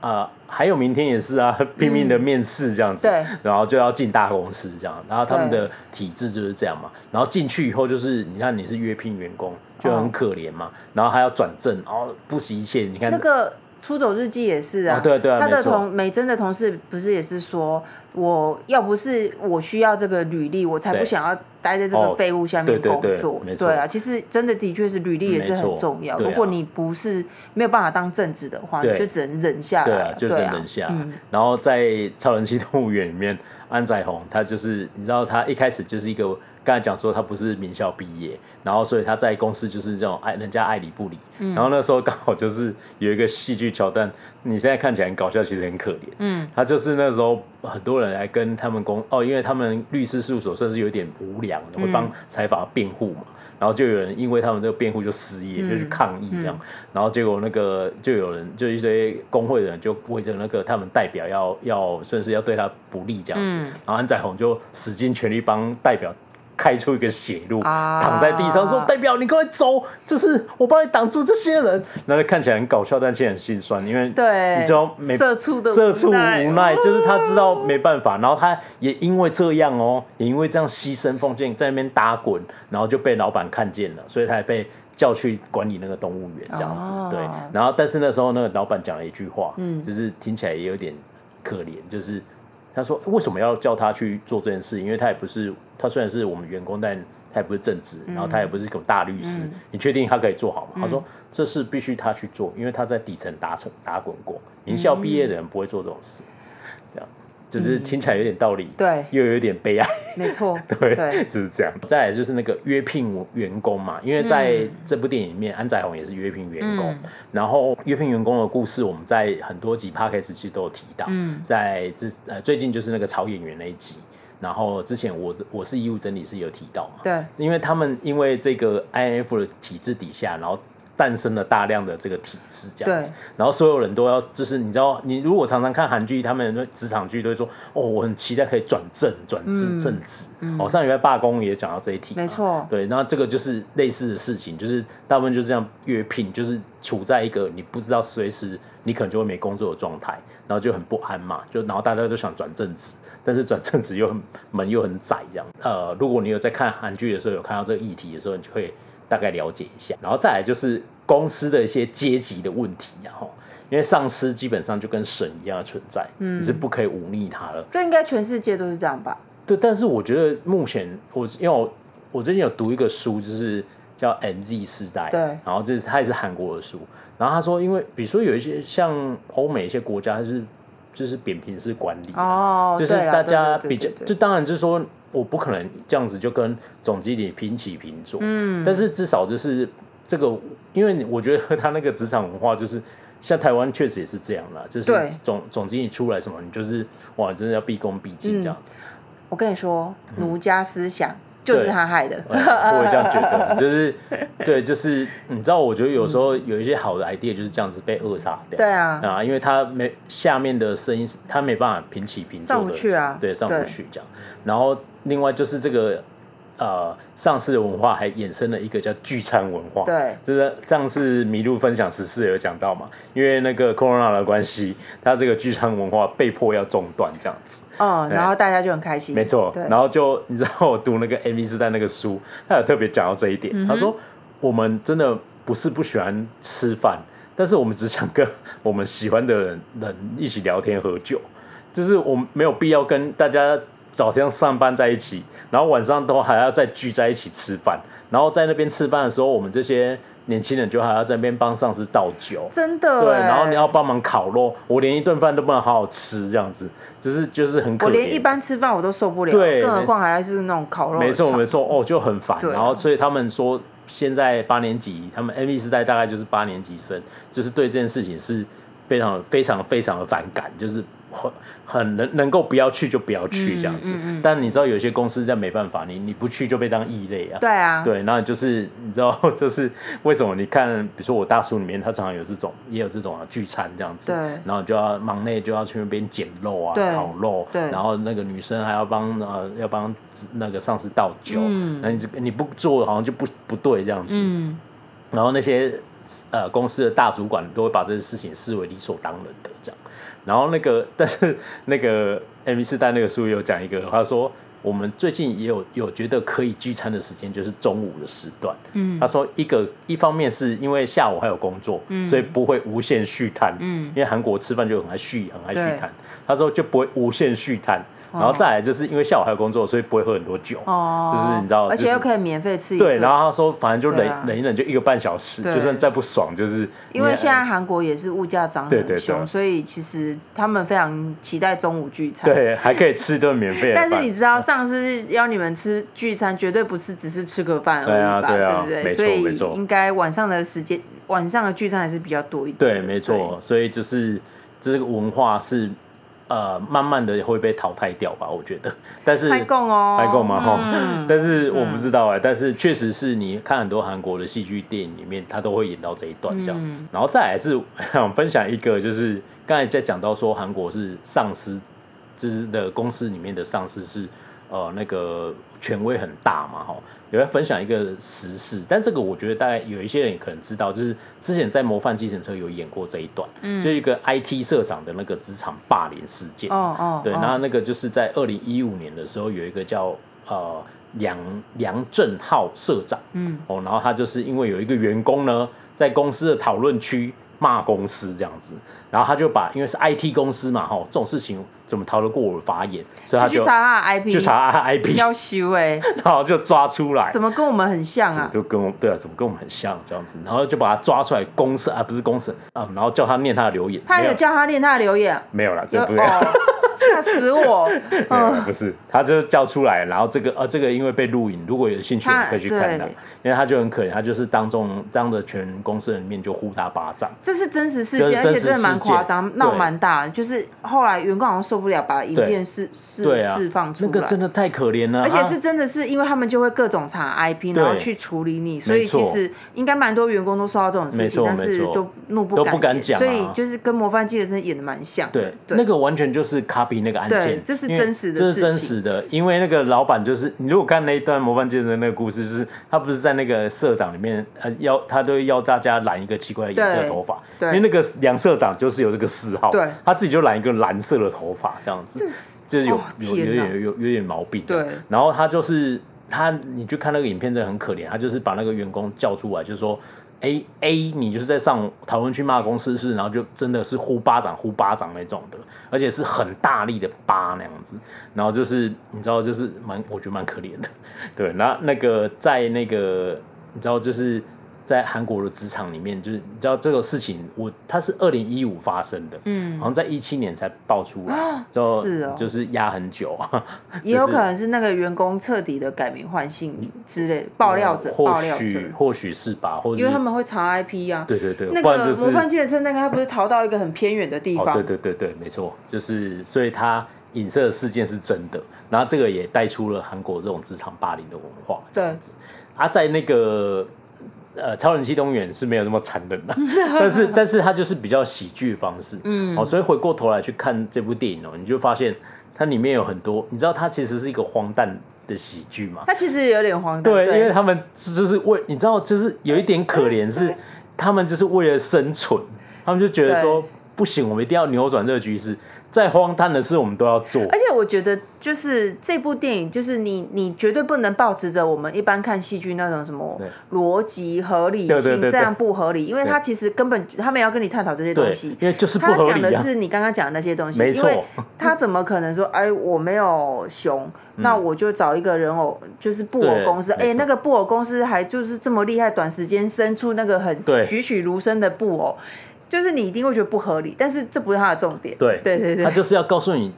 啊、呃，还有明天也是啊，拼命的面试这样子，对、嗯，然后就要进大公司这样，然后他们的体制就是这样嘛。然后进去以后就是你看你是约聘员工，就很可怜嘛，哦、然后还要转正，然后不惜一切，你看那个。出走日记也是啊，哦、对对、啊，他的同美珍的同事不是也是说，我要不是我需要这个履历，我才不想要待在这个废物下面工作。对，对啊，其实真的的确是履历也是很重要。如果你不是没有办法当正职的话，你就只能忍下来。对啊，就只能忍下来。然后在《超人气动物园》里面，安宰弘他就是你知道他一开始就是一个。刚才讲说他不是名校毕业，然后所以他在公司就是这种爱人家爱理不理，嗯、然后那时候刚好就是有一个戏剧桥段，你现在看起来很搞笑，其实很可怜。嗯，他就是那时候很多人来跟他们公哦，因为他们律师事务所算是有点无良，会帮财阀辩护嘛，嗯、然后就有人因为他们这个辩护就失业，就去抗议这样，嗯。嗯、然后结果那个就有人就一堆工会的人就围着那个他们代表要要算是要对他不利这样子，嗯、然后安宰弘就使尽全力帮代表。开出一个血路，躺在地上说：“代表你快走，就是我帮你挡住这些人。”然后看起来很搞笑，但其实很心酸，因为对，你知道没社畜的社畜无奈，就是他知道没办法，然后他也因为这样哦，也因为这样牺牲奉献，在那边打滚，然后就被老板看见了，所以他也被叫去管理那个动物园这样子。对，然后但是那时候那个老板讲了一句话，嗯，就是听起来也有点可怜，就是。他说：“为什么要叫他去做这件事？因为他也不是，他虽然是我们员工，但他也不是正职，然后他也不是个大律师。嗯、你确定他可以做好吗？”嗯、他说：“这事必须他去做，因为他在底层打成打滚过，名校毕业的人不会做这种事。”只是听起来有点道理，嗯、对，又有点悲哀，没错，对，对就是这样。再来就是那个约聘员工嘛，因为在这部电影里面，嗯、安宰弘也是约聘员工。嗯、然后约聘员工的故事，我们在很多集 Podcast 其实都有提到。嗯，在这呃最近就是那个炒演员那一集，然后之前我我是义务整理师有提到嘛，对，因为他们因为这个 INF 的体制底下，然后。诞生了大量的这个体制，这样子，然后所有人都要，就是你知道，你如果常常看韩剧，他们职场剧都会说，哦，我很期待可以转正、转职、正职。嗯、哦，上礼拜罢工也讲到这一题，没错，对，然后这个就是类似的事情，就是大部分就是这样约聘，就是处在一个你不知道随时你可能就会没工作的状态，然后就很不安嘛，就然后大家都想转正职，但是转正职又很门又很窄，这样。呃，如果你有在看韩剧的时候有看到这个议题的时候，你就会。大概了解一下，然后再来就是公司的一些阶级的问题，然后因为上司基本上就跟神一样的存在，嗯，你是不可以忤逆他了。这应该全世界都是这样吧？对，但是我觉得目前我因为我我最近有读一个书，就是叫 MZ 世代，对，然后就是它也是韩国的书，然后他说，因为比如说有一些像欧美一些国家，它是就是扁平式管理哦，就是大家比较，就当然就是说，我不可能这样子就跟总经理平起平坐，嗯，但是至少就是这个，因为我觉得他那个职场文化就是像台湾确实也是这样啦，就是总总经理出来什么，你就是哇，真的要毕恭毕敬这样子。我跟你说，儒家思想。就是他害的，我也这样觉得，就是对，就是你知道，我觉得有时候有一些好的 idea 就是这样子被扼杀掉。对啊，啊，因为他没下面的声音，他没办法平起平坐的，上不去啊，对，上不去这样。然后另外就是这个。呃，上市的文化还衍生了一个叫聚餐文化，对，就是上次麋鹿分享时事有讲到嘛，因为那个 corona 的关系，它这个聚餐文化被迫要中断这样子，哦，然后大家就很开心，没错，然后就你知道我读那个 MV 时代那个书，他有特别讲到这一点，嗯、他说我们真的不是不喜欢吃饭，但是我们只想跟我们喜欢的人人一起聊天喝酒，就是我们没有必要跟大家。早上上班在一起，然后晚上都还要再聚在一起吃饭，然后在那边吃饭的时候，我们这些年轻人就还要在那边帮上司倒酒，真的。对，然后你要帮忙烤肉，我连一顿饭都不能好好吃，这样子，就是就是很。我连一般吃饭我都受不了，对，更何况还是那种烤肉。没错没错，哦，就很烦。然后所以他们说，现在八年级，他们 MZ 世代大概就是八年级生，就是对这件事情是非常非常非常的反感，就是。很很能能够不要去就不要去这样子，嗯嗯。嗯、但你知道有些公司在没办法，你你不去就被当异类啊。对啊，对，那就是你知道，就是为什么？你看，比如说我大叔里面，他常常有这种，也有这种啊聚餐这样子，对，然后就要忙内就要去那边捡肉啊，对烤肉，对，然后那个女生还要帮呃要帮那个上司倒酒，嗯，那你你不做好像就不不对这样子，嗯，然后那些呃公司的大主管都会把这些事情视为理所当然的这样。然后那个，但是那个 MZ 世代那个书有讲一个，他说我们最近也有有觉得可以聚餐的时间，就是中午的时段。嗯，他说一个一方面是因为下午还有工作，嗯，所以不会无限续摊。嗯，因为韩国吃饭就很爱续，很爱续摊。他说就不会无限续摊。然后再来就是因为下午还有工作，所以不会喝很多酒，哦就是你知道，而且又可以免费吃。对，然后他说反正就忍忍一忍，就一个半小时，就算再不爽，就是因为现在韩国也是物价涨得很凶，所以其实他们非常期待中午聚餐，对，还可以吃一顿免费。但是你知道，上次邀你们吃聚餐，绝对不是只是吃个饭而已吧？对不对？所以应该晚上的时间，晚上的聚餐还是比较多一点。对，没错。所以就是这个文化是。呃，慢慢的会被淘汰掉吧，我觉得。但是拍供哦，拍供嘛？哈、嗯，但是我不知道哎、欸。嗯、但是确实是你看很多韩国的戏剧电影里面，他都会演到这一段这样子。嗯、然后再来是 想分享一个，就是刚才在讲到说韩国是丧尸，就是的公司里面的丧尸是呃那个权威很大嘛，哈。有要分享一个时事，但这个我觉得大概有一些人可能知道，就是之前在《模范计程车》有演过这一段，嗯，就一个 IT 社长的那个职场霸凌事件，哦哦，对，然后那个就是在二零一五年的时候，有一个叫呃梁梁正浩社长，嗯，哦，然后他就是因为有一个员工呢，在公司的讨论区骂公司这样子。然后他就把，因为是 IT 公司嘛，吼，这种事情怎么逃得过我的法眼？所以他就，就去查他的 IP，就查他的 IP，要修哎，然后就抓出来，怎么跟我们很像啊？就跟我对啊，怎么跟我们很像这样子？然后就把他抓出来公审啊，不是公审啊，然后叫他念他的留言。他有叫他念他的留言？没有了，这不要吓死我！嗯不是，他就叫出来，然后这个呃，这个因为被录影，如果有兴趣可以去看的，因为他就很可怜，他就是当众当着全公司人面就呼他巴掌。这是真实事件，而且真的蛮。夸张闹蛮大，就是后来员工好像受不了，把影片释释释放出来。那个真的太可怜了，而且是真的是因为他们就会各种查 IP，然后去处理你，所以其实应该蛮多员工都受到这种事情，但是都怒不敢言。所以就是跟模范记者真的演的蛮像。对，那个完全就是 copy 那个案件，这是真实的，这是真实的。因为那个老板就是你如果看那一段模范计程车那个故事，就是他不是在那个社长里面呃要他都要大家染一个奇怪的颜色头发，因为那个梁社长就是。是有这个嗜好，对，他自己就染一个蓝色的头发，这样子，是就是有、哦、有有点有有点毛病，对。然后他就是他，你去看那个影片，真的很可怜。他就是把那个员工叫出来，就是说，A A，你就是在上讨论区骂公司是，然后就真的是呼巴掌呼巴掌那种的，而且是很大力的巴那样子。然后就是你知道，就是蛮我觉得蛮可怜的，对。那那个在那个你知道就是。在韩国的职场里面，就是你知道这个事情，我它是二零一五发生的，嗯，好像在一七年才爆出来，就是哦，就是压很久，也有可能是那个员工彻底的改名换姓之类爆料者，爆料者，或许是吧，或者因为他们会查 IP 啊，对对对，那个模范计程车那个他不是逃到一个很偏远的地方，对对对对，没错，就是所以他影射的事件是真的，然后这个也带出了韩国这种职场霸凌的文化，对，啊，在那个。呃，超人气动物园是没有那么残忍的，但是，但是它就是比较喜剧方式，嗯，哦，所以回过头来去看这部电影哦，你就发现它里面有很多，你知道它其实是一个荒诞的喜剧嘛？它其实有点荒诞，对，对，因为他们就是为你知道，就是有一点可怜，是他们就是为了生存，他们就觉得说不行，我们一定要扭转这个局势。再荒诞的事，我们都要做。而且我觉得，就是这部电影，就是你，你绝对不能保持着我们一般看戏剧那种什么逻辑合理性，这样不合理。因为他其实根本他们要跟你探讨这些东西，因为就是不合理。他讲的是你刚刚讲的那些东西，没错。因为他怎么可能说，哎，我没有熊，那我就找一个人偶，就是布偶公司。哎，那个布偶公司还就是这么厉害，短时间生出那个很栩栩如生的布偶。就是你一定会觉得不合理，但是这不是他的重点。对对对对，他就是要告诉你，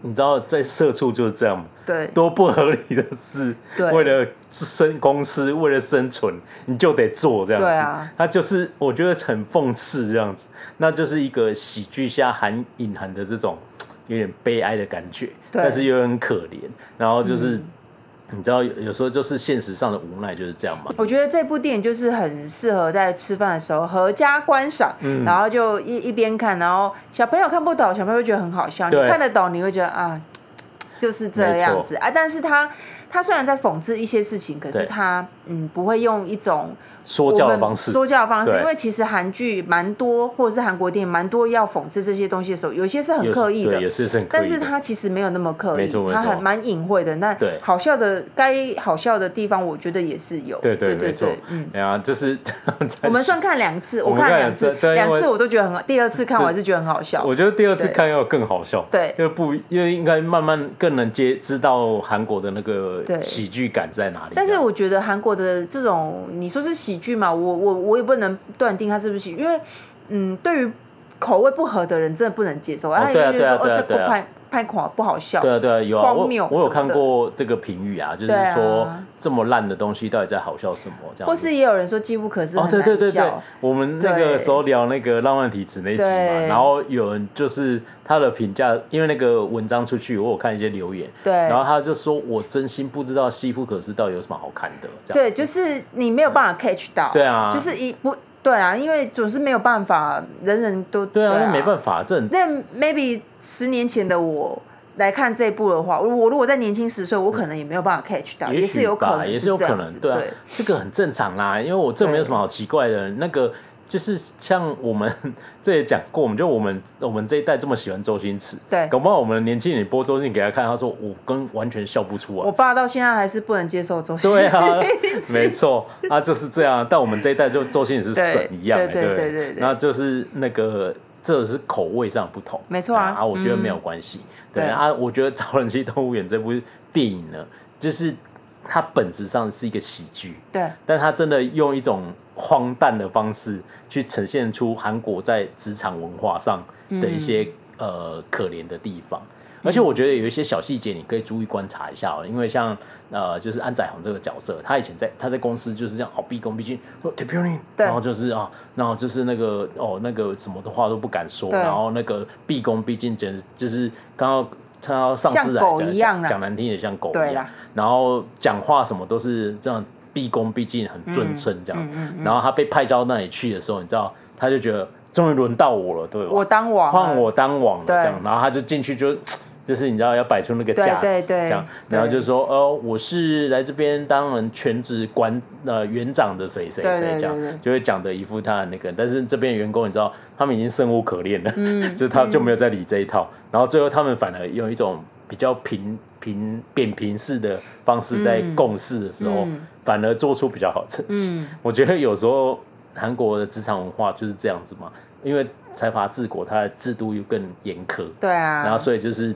你知道在社畜就是这样嘛？对，多不合理的事，对，为了生公司，为了生存，你就得做这样子。对啊，他就是我觉得很讽刺这样子，那就是一个喜剧下含隐含的这种有点悲哀的感觉，但是又很可怜，然后就是。嗯你知道有有时候就是现实上的无奈就是这样嘛？我觉得这部电影就是很适合在吃饭的时候合家观赏，嗯，然后就一一边看，然后小朋友看不懂，小朋友会觉得很好笑；你看得懂，你会觉得啊，就是这样子啊。但是他他虽然在讽刺一些事情，可是他嗯不会用一种。说教的方式，说教的方式，因为其实韩剧蛮多，或者是韩国电影蛮多要讽刺这些东西的时候，有些是很刻意的，有些是很刻意的，但是他其实没有那么刻意，他很蛮隐晦的。那好笑的，该好笑的地方，我觉得也是有。对对对对，嗯，哎呀，就是我们算看两次，我看两次，两次我都觉得很好，第二次看我还是觉得很好笑。我觉得第二次看要更好笑，对，因为不，因为应该慢慢更能接知道韩国的那个喜剧感在哪里。但是我觉得韩国的这种，你说是喜剧嘛，我我。我也不能断定它是不是喜，因为，嗯，对于口味不合的人，真的不能接受。啊，对啊，对啊，对啊，这个拍拍垮不好笑。对啊，对啊，有啊，我我有看过这个评语啊，就是说这么烂的东西到底在好笑什么？这样。或是也有人说机不可失，哦，对对对对，我们那个时候聊那个浪漫体质那集嘛，然后有人就是他的评价，因为那个文章出去，我有看一些留言，对，然后他就说我真心不知道机不可失到底有什么好看的，对，就是你没有办法 catch 到，对啊，就是一不。对啊，因为总是没有办法，人人都对啊，没办法，这那 maybe 十年前的我来看这部的话，我如果在年轻十岁，我可能也没有办法 catch 到，也是有可能，也是有可能，对啊，这个很正常啦，因为我这没有什么好奇怪的，那个。就是像我们 这也讲过，我们就我们我们这一代这么喜欢周星驰，对，搞不好我们年轻人播周星驰给他看，他说我跟完全笑不出来。我爸到现在还是不能接受周星驰。对啊，没错，啊就是这样。但我们这一代就周星驰是神一样，对对对对。然后就是那个这是口味上不同，没错啊。啊，我觉得没有关系。对啊，我觉得《超人气动物园》这部电影呢，就是它本质上是一个喜剧，对，但它真的用一种。荒诞的方式去呈现出韩国在职场文化上的一些、嗯、呃可怜的地方，而且我觉得有一些小细节你可以注意观察一下哦，因为像呃就是安宰弘这个角色，他以前在他在公司就是这样哦毕恭毕敬，然后就是啊，然后就是那个哦那个什么的话都不敢说，然后那个毕恭毕敬简直就是刚刚他要上司来讲讲难听也像狗一样，然后讲话什么都是这样。毕恭毕敬，很尊称这样，然后他被派到那里去的时候，你知道，他就觉得终于轮到我了，对吧？我当王，换我当王了，这样，然后他就进去就，就是你知道要摆出那个架子，这样，然后就说，哦，我是来这边当人全职管呃园长的谁谁谁这样，就会讲的一副他的那个，但是这边员工你知道，他们已经生无可恋了，嗯、就是他就没有在理这一套，嗯、然后最后他们反而用一种比较平平扁平式的方式在共事的时候。反而做出比较好成绩。嗯，我觉得有时候韩国的职场文化就是这样子嘛，因为财阀治国，它的制度又更严苛。对啊。然后所以就是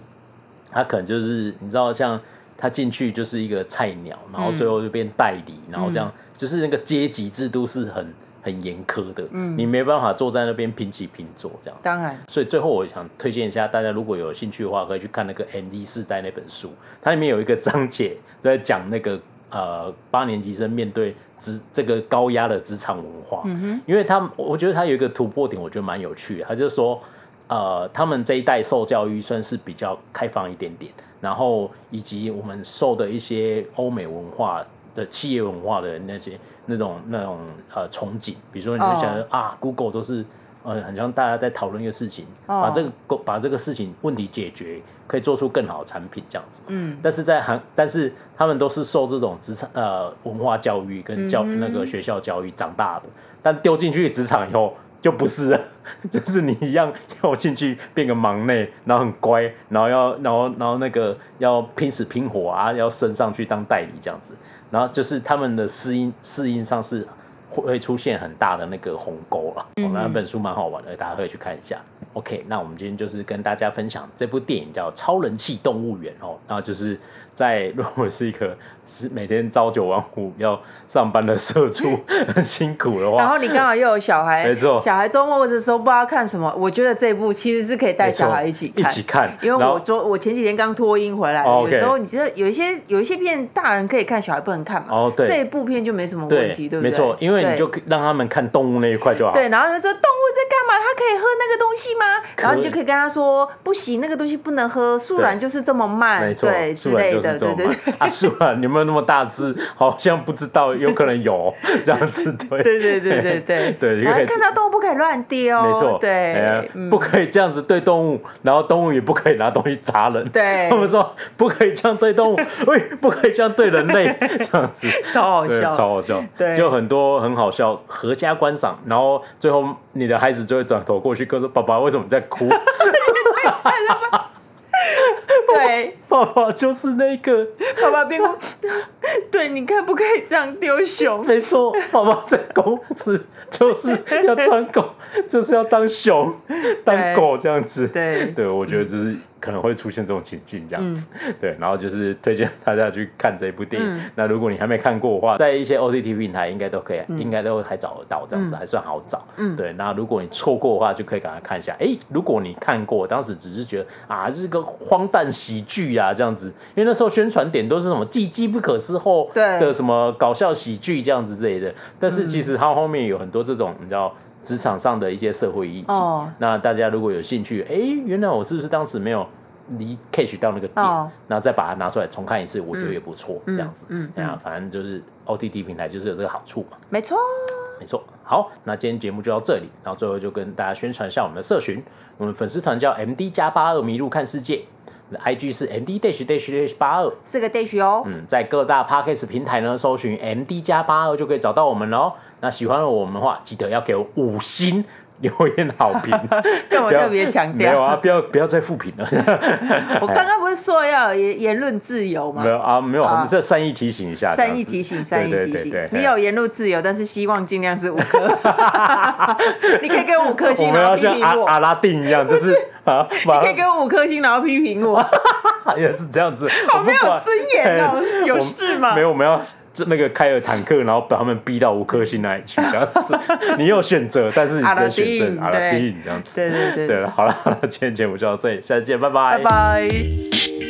他可能就是你知道像他进去就是一个菜鸟，然后最后就变代理，嗯、然后这样就是那个阶级制度是很很严苛的，嗯，你没办法坐在那边平起平坐这样。当然，所以最后我想推荐一下大家，如果有兴趣的话，可以去看那个 MD 四代那本书，它里面有一个章节在讲那个呃八年级生面对职这个高压的职场文化，嗯哼，因为他我觉得他有一个突破点，我觉得蛮有趣的，他就说呃他们这一代受教育算是比较开放一点点。然后以及我们受的一些欧美文化的企业文化的那些那种那种呃憧憬，比如说你就想、oh. 啊，Google 都是呃，很像大家在讨论一个事情，oh. 把这个把这个事情问题解决，可以做出更好的产品这样子。嗯，但是在韩，但是他们都是受这种职场呃文化教育跟教、mm -hmm. 那个学校教育长大的，但丢进去职场以后。就不是了，就是你一样要进去变个忙内，然后很乖，然后要，然后，然后那个要拼死拼活啊，要升上去当代理这样子，然后就是他们的适应适应上是会出现很大的那个鸿沟了。嗯，那本书蛮好玩的，大家可以去看一下。OK，那我们今天就是跟大家分享这部电影叫《超人气动物园》哦，然后就是在如果是一个。是每天朝九晚五要上班的社畜，很辛苦的话。然后你刚好又有小孩，没错，小孩周末的时候不知道看什么，我觉得这一部其实是可以带小孩一起看，一起看。因为我昨我前几天刚脱音回来，有时候你觉得有一些有一些片大人可以看，小孩不能看嘛。哦，对，这一部片就没什么问题，对不对？没错，因为你就让他们看动物那一块就好。对，然后就说动物在干嘛？他可以喝那个东西吗？然后你就可以跟他说不行，那个东西不能喝。树懒就是这么慢，对，对之类的，对对对。啊，树懒有没有那么大只？好像不知道，有可能有这样子，对对对对对对对。然后 看到动物不可以乱丢，没错，对，不可以这样子对动物，然后动物也不可以拿东西砸人。对，他们说不可以这样对动物，喂，不可以这样对人类，这样子超好笑，超好笑，对，就很多很好笑，合家观赏。然后最后你的孩子就会转头过去，跟说：“爸爸，为什么你在哭？” 对，爸爸就是那个爸爸边哭。对，你看不可以这样丢熊。没错，爸爸在公司就是要穿狗，就是要当熊，当狗这样子。对，对，我觉得这是。可能会出现这种情境，这样子，嗯，对，然后就是推荐大家去看这部电影，嗯。那如果你还没看过的话，在一些 OTT 平台应该都可以，嗯，应该都还找得到，这样子，嗯，还算好找。嗯，对。那如果你错过的话，就可以赶快看一下。哎，如果你看过，当时只是觉得啊，这是个荒诞喜剧啊，这样子，因为那时候宣传点都是什么既机不可失后的什么搞笑喜剧这样子之类的。但是其实它后面有很多这种，你知道。职场上的一些社会议题，oh. 那大家如果有兴趣，哎、欸，原来我是不是当时没有离 catch 到那个点，然、oh. 后再把它拿出来重看一次，我觉得也不错、嗯，这样子，嗯，啊、嗯，反正就是 OTT 平台就是有这个好处嘛，没错，没错。好，那今天节目就到这里，然后最后就跟大家宣传一下我们的社群，我们粉丝团叫 MD 加八二迷路看世界。IG 是 MD dash dash dash 八二，四个 dash 哦。嗯，在各大 Podcast 平台呢，搜寻 MD 加八二就可以找到我们喽。那喜欢我们的话，记得要给我五星留言好评。跟我特别强调，没有啊，不要不要再复评了。我刚刚不是说要言言论自由吗？没有啊，没有，我们这善意提醒一下。善意提醒，善意提醒。你有言论自由，但是希望尽量是五颗。你可以给我五颗星，我们要像阿阿拉丁一样，就是。啊！你可以给我五颗星，然后批评我。也是这样子，好没有尊严哦！有事吗？没有，我们要那个开了坦克，然后把他们逼到五颗星那里去，这样子。你有选择，但是你只能选择阿拉丁这样子。对对对，对了，好了好了，今天节目就到这里，下次见，拜拜。拜拜。